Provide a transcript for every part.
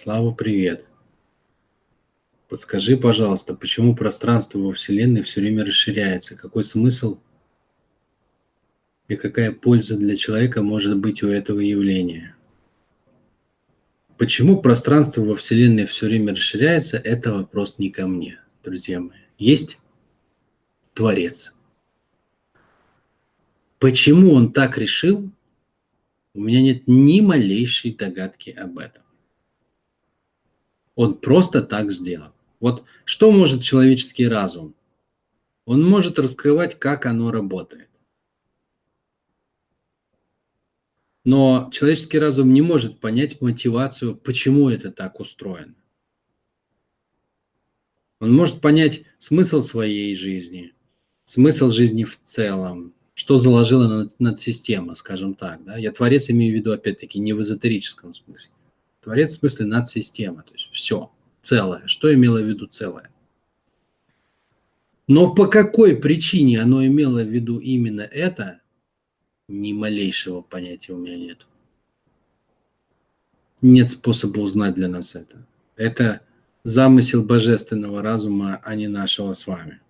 Слава, привет. Подскажи, пожалуйста, почему пространство во Вселенной все время расширяется? Какой смысл и какая польза для человека может быть у этого явления? Почему пространство во Вселенной все время расширяется, это вопрос не ко мне, друзья мои. Есть Творец. Почему он так решил, у меня нет ни малейшей догадки об этом. Он просто так сделал. Вот что может человеческий разум? Он может раскрывать, как оно работает. Но человеческий разум не может понять мотивацию, почему это так устроено. Он может понять смысл своей жизни, смысл жизни в целом, что заложила над, над скажем так. Да? Я творец имею в виду, опять-таки, не в эзотерическом смысле. Творец в смысле над система, то есть все, целое. Что имело в виду целое? Но по какой причине оно имело в виду именно это, ни малейшего понятия у меня нет. Нет способа узнать для нас это. Это замысел божественного разума, а не нашего с вами.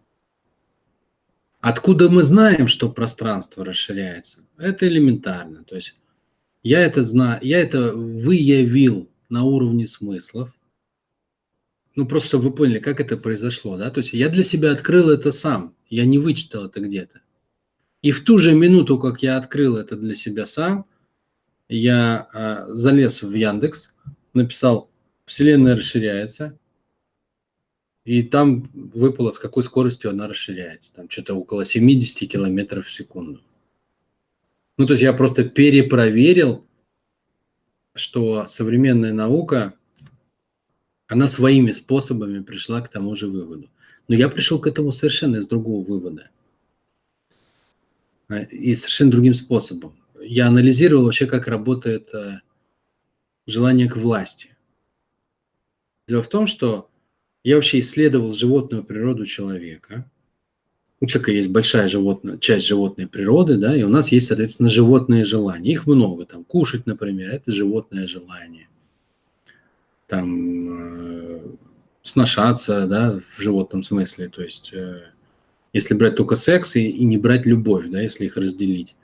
Откуда мы знаем, что пространство расширяется? Это элементарно. То есть я это знаю, я это выявил на уровне смыслов. Ну, просто чтобы вы поняли, как это произошло, да? То есть я для себя открыл это сам, я не вычитал это где-то. И в ту же минуту, как я открыл это для себя сам, я э, залез в Яндекс, написал «Вселенная расширяется», и там выпало, с какой скоростью она расширяется. Там что-то около 70 километров в секунду. Ну, то есть я просто перепроверил, что современная наука, она своими способами пришла к тому же выводу. Но я пришел к этому совершенно из другого вывода – а, и совершенно другим способом. Я анализировал вообще, как работает э, желание к власти. Дело в том, что я вообще исследовал животную природу человека. У человека есть большая животная, часть животной природы, да, и у нас есть, соответственно, животные желания. Их много, там, кушать, например, это животное желание. Там, э, сношаться, да, в животном смысле, то есть э, если брать только секс и, и не брать любовь, да, если их разделить,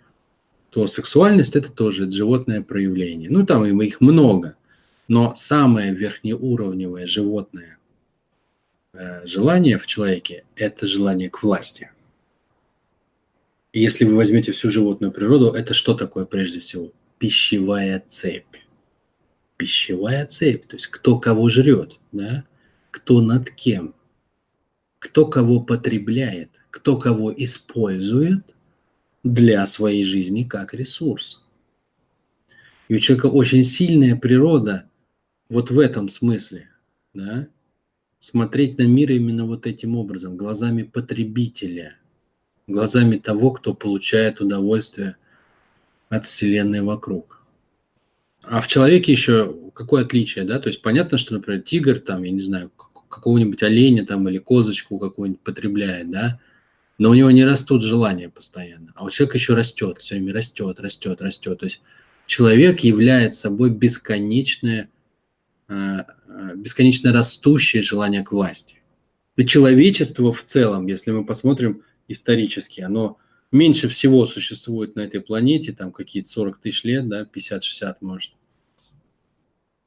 то сексуальность это тоже животное проявление. Ну, там их много, но самое верхнеуровневое животное желание в человеке – это желание к власти. И если вы возьмете всю животную природу, это что такое прежде всего? Пищевая цепь. Пищевая цепь, то есть кто кого жрет, да? кто над кем – кто кого потребляет, кто кого использует для своей жизни как ресурс. И у человека очень сильная природа вот в этом смысле, да, смотреть на мир именно вот этим образом, глазами потребителя, глазами того, кто получает удовольствие от Вселенной вокруг. А в человеке еще какое отличие, да? То есть понятно, что, например, тигр, там, я не знаю, какого-нибудь оленя там или козочку какую-нибудь потребляет, да, но у него не растут желания постоянно, а у человека еще растет, все время растет, растет, растет. То есть человек является собой бесконечное, э, бесконечно растущее желание к власти. И человечество в целом, если мы посмотрим исторически, оно меньше всего существует на этой планете, там какие-то 40 тысяч лет, да, 50-60 может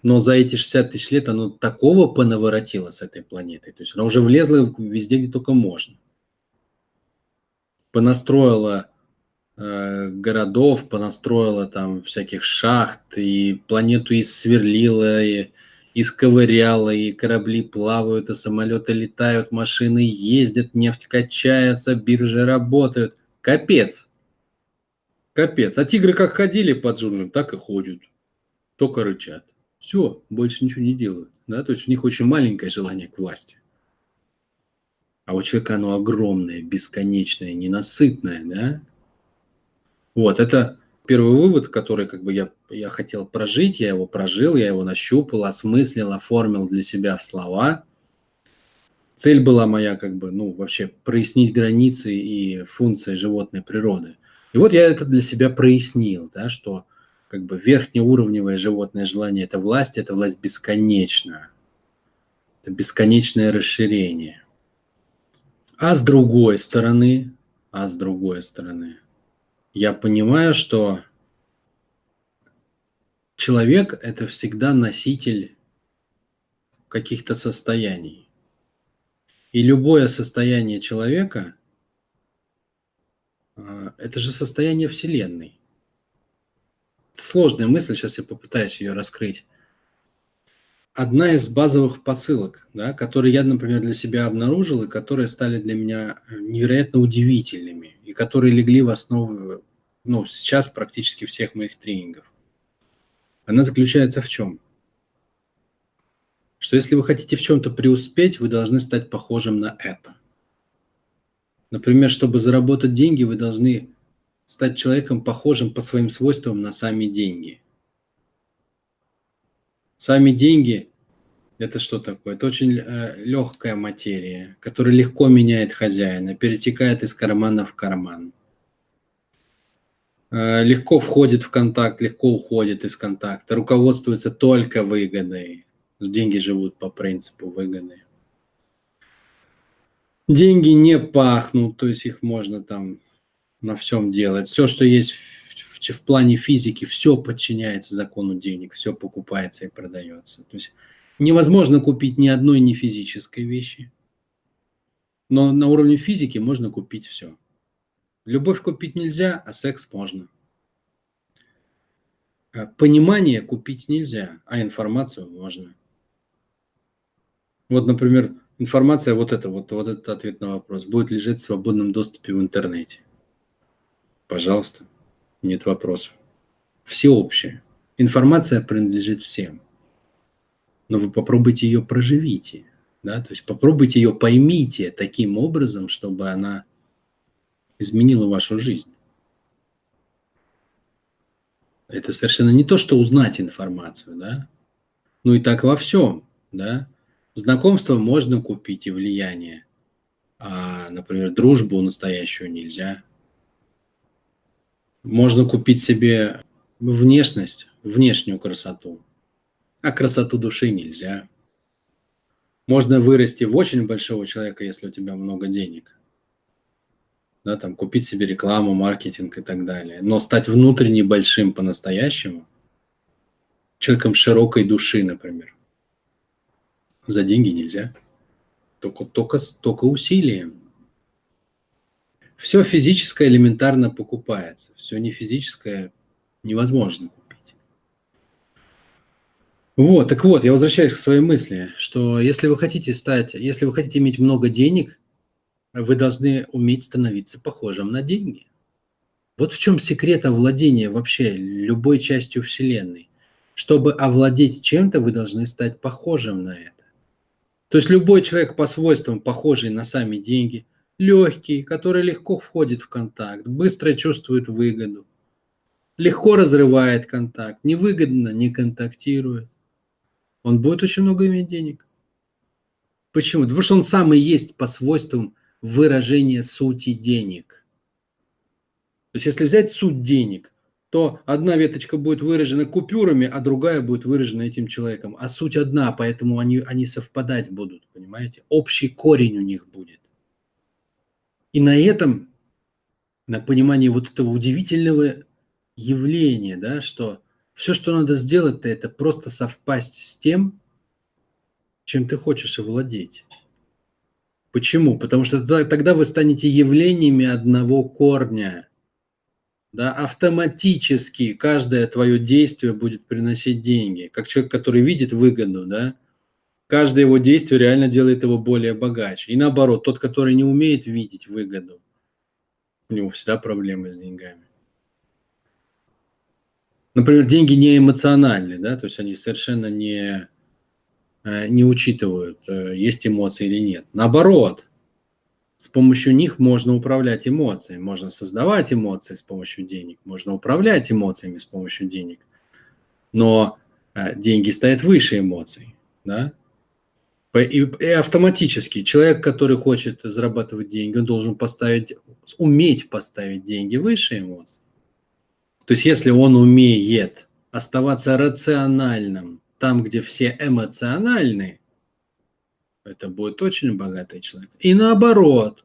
но за эти 60 тысяч лет оно такого понаворотило с этой планетой. То есть оно уже влезло везде, где только можно. Понастроило э, городов, понастроило там всяких шахт, и планету и сверлило, и, и сковыряло, и корабли плавают, и самолеты летают, машины ездят, нефть качается, биржи работают. Капец. Капец. А тигры как ходили под джунглям, так и ходят. Только рычат. Все, больше ничего не делают. Да? То есть у них очень маленькое желание к власти. А у человека оно огромное, бесконечное, ненасытное. Да? Вот, это первый вывод, который как бы я, я хотел прожить, я его прожил, я его нащупал, осмыслил, оформил для себя в слова. Цель была моя как бы, ну, вообще прояснить границы и функции животной природы. И вот я это для себя прояснил, да, что как бы верхнеуровневое животное желание – это власть, это власть бесконечная. Это бесконечное расширение. А с другой стороны, а с другой стороны, я понимаю, что человек – это всегда носитель каких-то состояний. И любое состояние человека а, – это же состояние Вселенной. Это сложная мысль, сейчас я попытаюсь ее раскрыть. Одна из базовых посылок, да, которые я, например, для себя обнаружил, и которые стали для меня э, невероятно удивительными, и которые легли в основу ну, сейчас практически всех моих тренингов. Она заключается в чем? Что если вы хотите в чем-то преуспеть, вы должны стать похожим на это. Например, чтобы заработать деньги, вы должны стать человеком, похожим по своим свойствам на сами деньги. Сами деньги – это что такое? Это очень э, легкая материя, которая легко меняет хозяина, перетекает из кармана в карман. Э, легко входит в контакт, легко уходит из контакта, руководствуется только выгодой. Деньги живут по принципу выгоды. Деньги не пахнут, то есть их можно там на всем делать. Все, что есть в, в, плане физики, все подчиняется закону денег, все покупается и продается. То есть невозможно купить ни одной не физической вещи, но на уровне физики можно купить все. Любовь купить нельзя, а секс можно. А понимание купить нельзя, а информацию можно. Вот, например, информация, вот это, вот, вот этот ответ на вопрос, будет лежать в свободном доступе в интернете. Пожалуйста, нет вопросов. Всеобщая. Информация принадлежит всем. Но вы попробуйте ее проживите. Да? То есть попробуйте ее поймите таким образом, чтобы она изменила вашу жизнь. Это совершенно не то, что узнать информацию, да? Ну и так во всем, да? Знакомство можно купить и влияние, а, например, дружбу настоящую нельзя. Можно купить себе внешность, внешнюю красоту, а красоту души нельзя. Можно вырасти в очень большого человека, если у тебя много денег да, там купить себе рекламу, маркетинг и так далее. Но стать внутренне большим по-настоящему, человеком широкой души, например, за деньги нельзя. Только, только, только усилием. Все физическое элементарно покупается, все не физическое невозможно купить. Вот, так вот, я возвращаюсь к своей мысли, что если вы хотите стать, если вы хотите иметь много денег, вы должны уметь становиться похожим на деньги. Вот в чем секрет овладения вообще любой частью Вселенной. Чтобы овладеть чем-то, вы должны стать похожим на это. То есть любой человек по свойствам похожий на сами деньги, легкий, который легко входит в контакт, быстро чувствует выгоду, легко разрывает контакт, невыгодно не контактирует, он будет очень много иметь денег. Почему? Потому что он сам и есть по свойствам выражение сути денег. То есть если взять суть денег, то одна веточка будет выражена купюрами, а другая будет выражена этим человеком. А суть одна, поэтому они, они совпадать будут, понимаете? Общий корень у них будет. И на этом, на понимании вот этого удивительного явления, да, что все, что надо сделать, это просто совпасть с тем, чем ты хочешь овладеть. Почему? Потому что тогда, вы станете явлениями одного корня. Да, автоматически каждое твое действие будет приносить деньги. Как человек, который видит выгоду, да, каждое его действие реально делает его более богаче. И наоборот, тот, который не умеет видеть выгоду, у него всегда проблемы с деньгами. Например, деньги не эмоциональны, да, то есть они совершенно не Э, не учитывают, э, есть эмоции или нет. Наоборот, с помощью них можно управлять эмоциями, можно создавать эмоции с помощью денег, можно управлять эмоциями с помощью денег. Но э, деньги стоят выше эмоций, да? И, и автоматически человек, который хочет зарабатывать деньги, он должен поставить, уметь поставить деньги выше эмоций. То есть если он умеет оставаться рациональным там, где все эмоциональны, это будет очень богатый человек. И наоборот,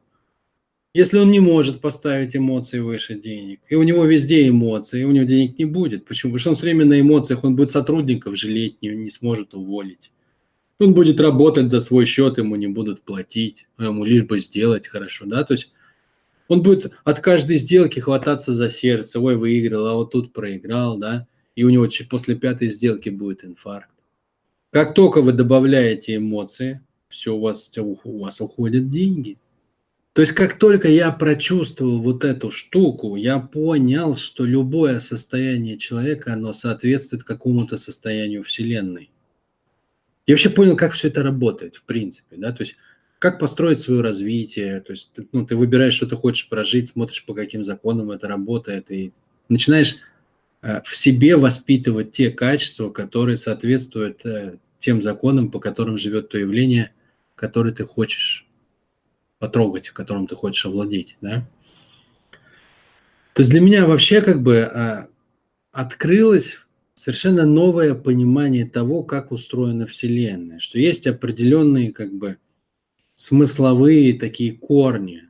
если он не может поставить эмоции выше денег, и у него везде эмоции, и у него денег не будет. Почему? Потому что он все время на эмоциях, он будет сотрудников жалеть, не, не сможет уволить. Он будет работать за свой счет, ему не будут платить, ему лишь бы сделать хорошо, да, то есть он будет от каждой сделки хвататься за сердце, ой, выиграл, а вот тут проиграл, да, и у него после пятой сделки будет инфаркт. Как только вы добавляете эмоции, все у вас, у вас уходят деньги. То есть как только я прочувствовал вот эту штуку, я понял, что любое состояние человека, оно соответствует какому-то состоянию Вселенной. Я вообще понял, как все это работает, в принципе, да, то есть как построить свое развитие, то есть ну, ты выбираешь, что ты хочешь прожить, смотришь, по каким законам это работает, и начинаешь э, в себе воспитывать те качества, которые соответствуют э, тем законам, по которым живет то явление, которое ты хочешь потрогать, которым ты хочешь овладеть, да. То есть для меня вообще как бы э, открылось совершенно новое понимание того, как устроена Вселенная, что есть определенные как бы смысловые такие корни.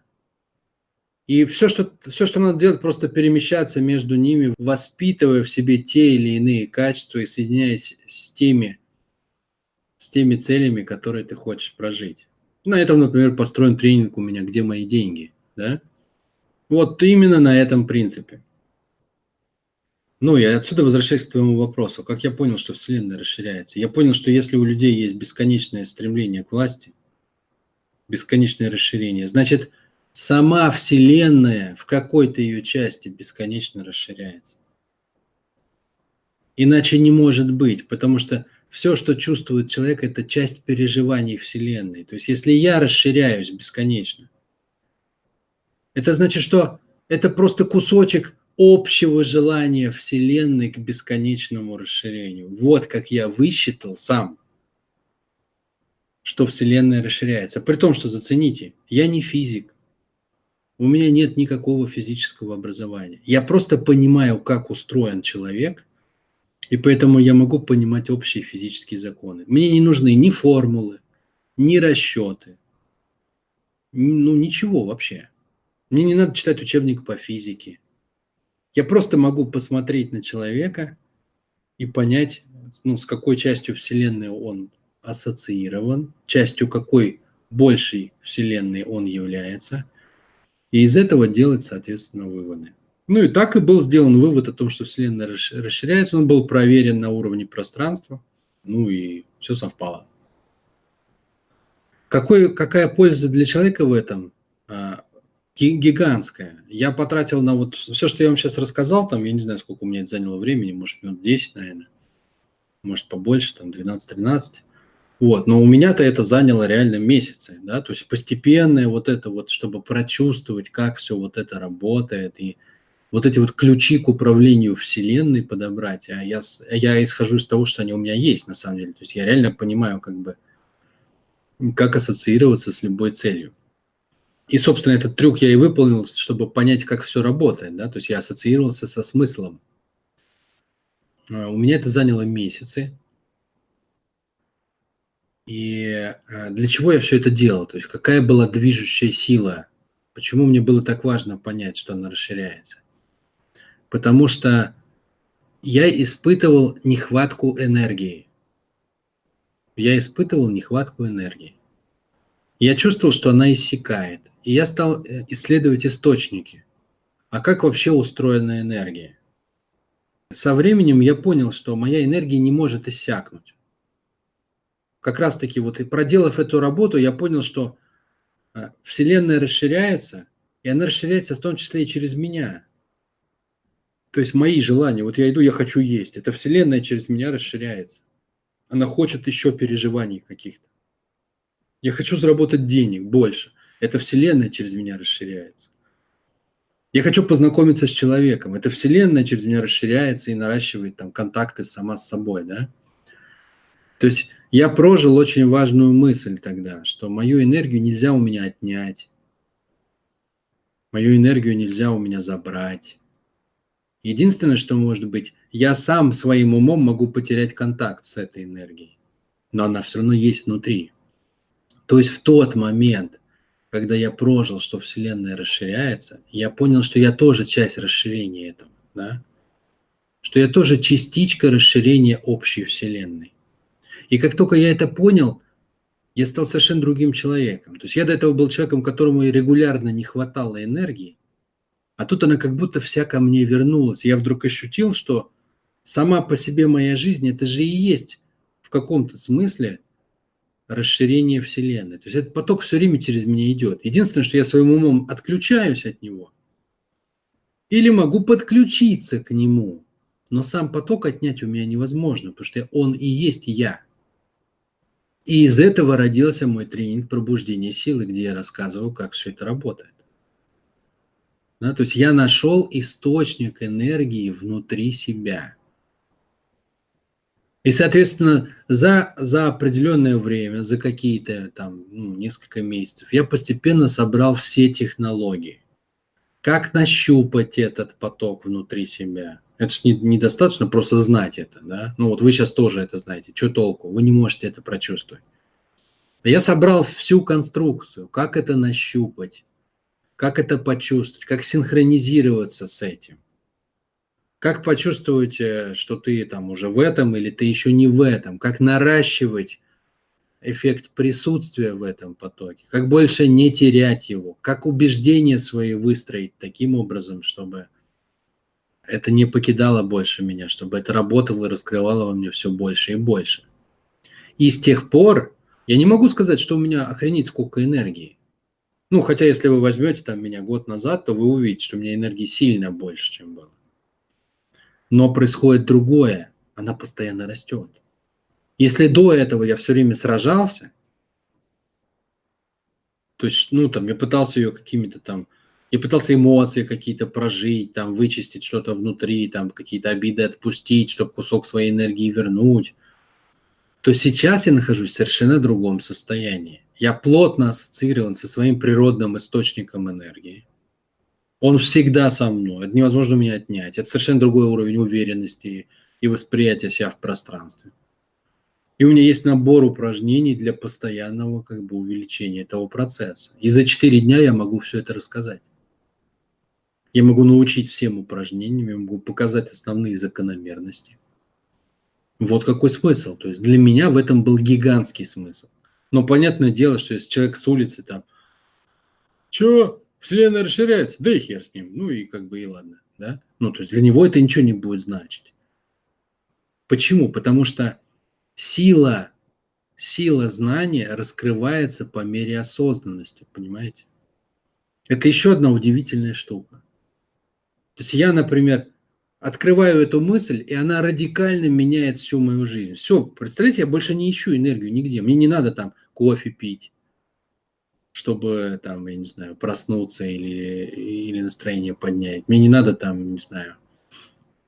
И все что, все, что надо делать, просто перемещаться между ними, воспитывая в себе те или иные качества и соединяясь с теми, с теми целями, которые ты хочешь прожить. На этом, например, построен тренинг у меня «Где мои деньги?». Да? Вот именно на этом принципе. Ну, и отсюда возвращаюсь к твоему вопросу. Как я понял, что Вселенная расширяется? Я понял, что если у людей есть бесконечное стремление к власти, бесконечное расширение, значит, сама Вселенная в какой-то ее части бесконечно расширяется. Иначе не может быть, потому что все, что чувствует человек, это часть переживаний Вселенной. То есть, если я расширяюсь бесконечно, это значит, что это просто кусочек общего желания Вселенной к бесконечному расширению. Вот как я высчитал сам, что Вселенная расширяется. При том, что зацените, я не физик, у меня нет никакого физического образования. Я просто понимаю, как устроен человек, и поэтому я могу понимать общие физические законы. Мне не нужны ни формулы, ни расчеты, ну ничего вообще. Мне не надо читать учебник по физике. Я просто могу посмотреть на человека и понять, ну, с какой частью Вселенной он ассоциирован, частью какой большей Вселенной он является, и из этого делать, соответственно, выводы. Ну и так и был сделан вывод о том, что Вселенная расширяется, он был проверен на уровне пространства, ну и все совпало. Какой, какая польза для человека в этом? Гигантская. Я потратил на вот все, что я вам сейчас рассказал, там, я не знаю, сколько у меня это заняло времени, может, минут 10, наверное, может, побольше, там, 12-13. Вот, но у меня-то это заняло реально месяцы, да, то есть постепенное вот это вот, чтобы прочувствовать, как все вот это работает, и вот эти вот ключи к управлению Вселенной подобрать, а я, я исхожу из того, что они у меня есть, на самом деле, то есть я реально понимаю, как бы, как ассоциироваться с любой целью. И, собственно, этот трюк я и выполнил, чтобы понять, как все работает. Да? То есть я ассоциировался со смыслом. А, у меня это заняло месяцы. И а, для чего я все это делал? То есть какая была движущая сила? Почему мне было так важно понять, что она расширяется? Потому что я испытывал нехватку энергии. Я испытывал нехватку энергии. Я чувствовал, что она иссякает. И я стал э, исследовать источники. А как вообще устроена энергия? Со временем я понял, что моя энергия не может иссякнуть. Как раз таки вот и проделав эту работу, я понял, что э, Вселенная расширяется, и она расширяется в том числе и через меня. То есть мои желания. Вот я иду, я хочу есть. Это Вселенная через меня расширяется. Она хочет еще переживаний каких-то. Я хочу заработать денег больше. Эта вселенная через меня расширяется. Я хочу познакомиться с человеком. Эта вселенная через меня расширяется и наращивает там контакты сама с собой, да. То есть я прожил очень важную мысль тогда, что мою энергию нельзя у меня отнять, мою энергию нельзя у меня забрать. Единственное, что может быть, я сам своим умом могу потерять контакт с этой энергией, но она все равно есть внутри. То есть в тот момент, когда я прожил, что Вселенная расширяется, я понял, что я тоже часть расширения этого, да? что я тоже частичка расширения общей Вселенной. И как только я это понял, я стал совершенно другим человеком. То есть я до этого был человеком, которому регулярно не хватало энергии, а тут она как будто вся ко мне вернулась. Я вдруг ощутил, что сама по себе моя жизнь, это же и есть в каком-то смысле расширение Вселенной. То есть этот поток все время через меня идет. Единственное, что я своим умом отключаюсь от него. Или могу подключиться к нему. Но сам поток отнять у меня невозможно, потому что он и есть я. И из этого родился мой тренинг пробуждения силы, где я рассказываю, как все это работает. Да, то есть я нашел источник энергии внутри себя. И, соответственно, за, за определенное время, за какие-то там ну, несколько месяцев, я постепенно собрал все технологии. Как нащупать этот поток внутри себя? Это же не, недостаточно просто знать это, да? Ну вот вы сейчас тоже это знаете. Что толку? Вы не можете это прочувствовать. Я собрал всю конструкцию, как это нащупать, как это почувствовать, как синхронизироваться с этим. Как почувствовать, что ты там уже в этом или ты еще не в этом? Как наращивать эффект присутствия в этом потоке? Как больше не терять его? Как убеждения свои выстроить таким образом, чтобы это не покидало больше меня, чтобы это работало и раскрывало во мне все больше и больше. И с тех пор я не могу сказать, что у меня охренеть сколько энергии. Ну, хотя если вы возьмете там меня год назад, то вы увидите, что у меня энергии сильно больше, чем было. Но происходит другое, она постоянно растет. Если до этого я все время сражался, то есть, ну, там, я пытался ее какими-то там, я пытался эмоции какие-то прожить, там, вычистить что-то внутри, там, какие-то обиды отпустить, чтобы кусок своей энергии вернуть, то сейчас я нахожусь в совершенно другом состоянии. Я плотно ассоциирован со своим природным источником энергии. Он всегда со мной. Это невозможно у меня отнять. Это совершенно другой уровень уверенности и восприятия себя в пространстве. И у меня есть набор упражнений для постоянного как бы, увеличения этого процесса. И за 4 дня я могу все это рассказать. Я могу научить всем упражнениям, я могу показать основные закономерности. Вот какой смысл. То есть для меня в этом был гигантский смысл. Но понятное дело, что если человек с улицы там, что, Вселенная расширяется, да и хер с ним. Ну и как бы и ладно. Да? Ну, то есть для него это ничего не будет значить. Почему? Потому что сила, сила знания раскрывается по мере осознанности, понимаете? Это еще одна удивительная штука. То есть я, например, открываю эту мысль, и она радикально меняет всю мою жизнь. Все, представляете, я больше не ищу энергию нигде. Мне не надо там кофе пить, чтобы там, я не знаю, проснуться или, или настроение поднять. Мне не надо там, не знаю,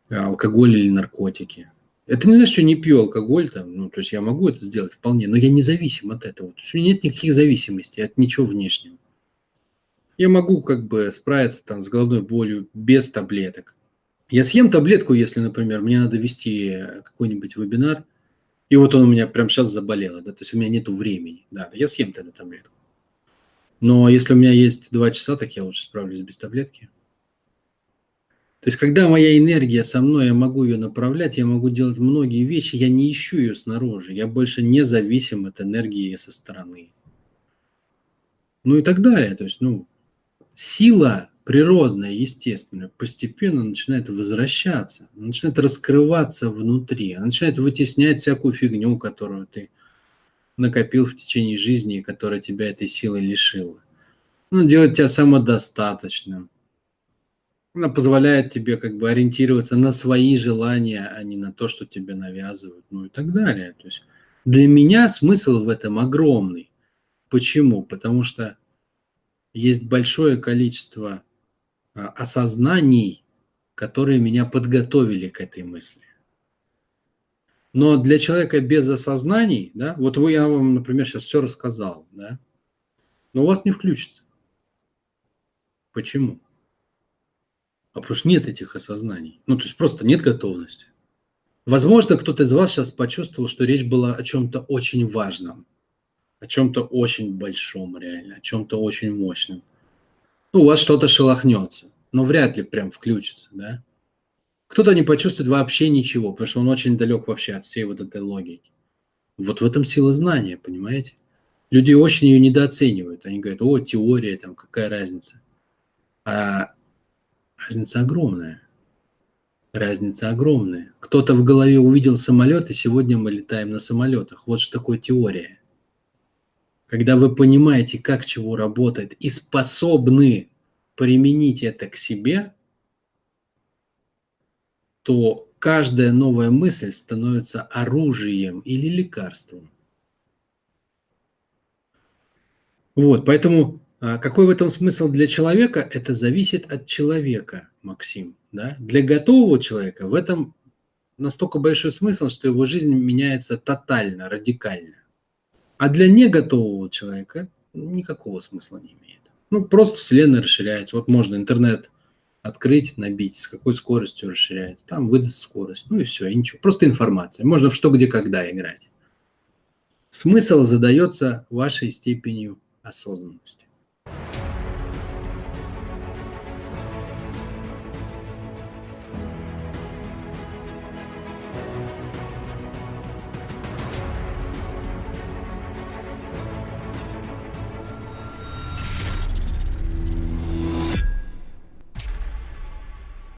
алкоголь или наркотики. Это не значит, что я не пью алкоголь, там, ну, то есть я могу это сделать вполне, но я независим от этого. То есть нет никаких зависимостей от ничего внешнего. Я могу как бы справиться там с головной болью без таблеток. Я съем таблетку, если, например, мне надо вести какой-нибудь вебинар, и вот он у меня прямо сейчас заболел, да, то есть у меня нет времени, да, я съем тогда таблетку. Но если у меня есть два часа, так я лучше справлюсь без таблетки. То есть, когда моя энергия со мной, я могу ее направлять, я могу делать многие вещи, я не ищу ее снаружи, я больше не зависим от энергии со стороны. Ну и так далее. То есть, ну, сила природная, естественная, постепенно начинает возвращаться, начинает раскрываться внутри, она начинает вытеснять всякую фигню, которую ты накопил в течение жизни, которая тебя этой силой лишила. Она делает тебя самодостаточным. Она позволяет тебе как бы ориентироваться на свои желания, а не на то, что тебе навязывают, ну и так далее. То есть для меня смысл в этом огромный. Почему? Потому что есть большое количество а, осознаний, которые меня подготовили к этой мысли. Но для человека без осознаний, да, вот вы, я вам, например, сейчас все рассказал, да, но у вас не включится. Почему? А потому что нет этих осознаний. Ну, то есть просто нет готовности. Возможно, кто-то из вас сейчас почувствовал, что речь была о чем-то очень важном, о чем-то очень большом реально, о чем-то очень мощном. Ну, у вас что-то шелохнется, но вряд ли прям включится, да? Кто-то не почувствует вообще ничего, потому что он очень далек вообще от всей вот этой логики. Вот в этом сила знания, понимаете? Люди очень ее недооценивают. Они говорят, о, теория, там, какая разница. А разница огромная. Разница огромная. Кто-то в голове увидел самолет, и сегодня мы летаем на самолетах. Вот что такое теория. Когда вы понимаете, как чего работает, и способны применить это к себе, то каждая новая мысль становится оружием или лекарством. Вот, поэтому а, какой в этом смысл для человека, это зависит от человека, Максим. Да? Для готового человека в этом настолько большой смысл, что его жизнь меняется тотально, радикально. А для неготового человека никакого смысла не имеет. Ну, просто Вселенная расширяется. Вот можно интернет открыть, набить, с какой скоростью расширяется. Там выдаст скорость. Ну и все, и ничего. Просто информация. Можно в что, где, когда играть. Смысл задается вашей степенью осознанности.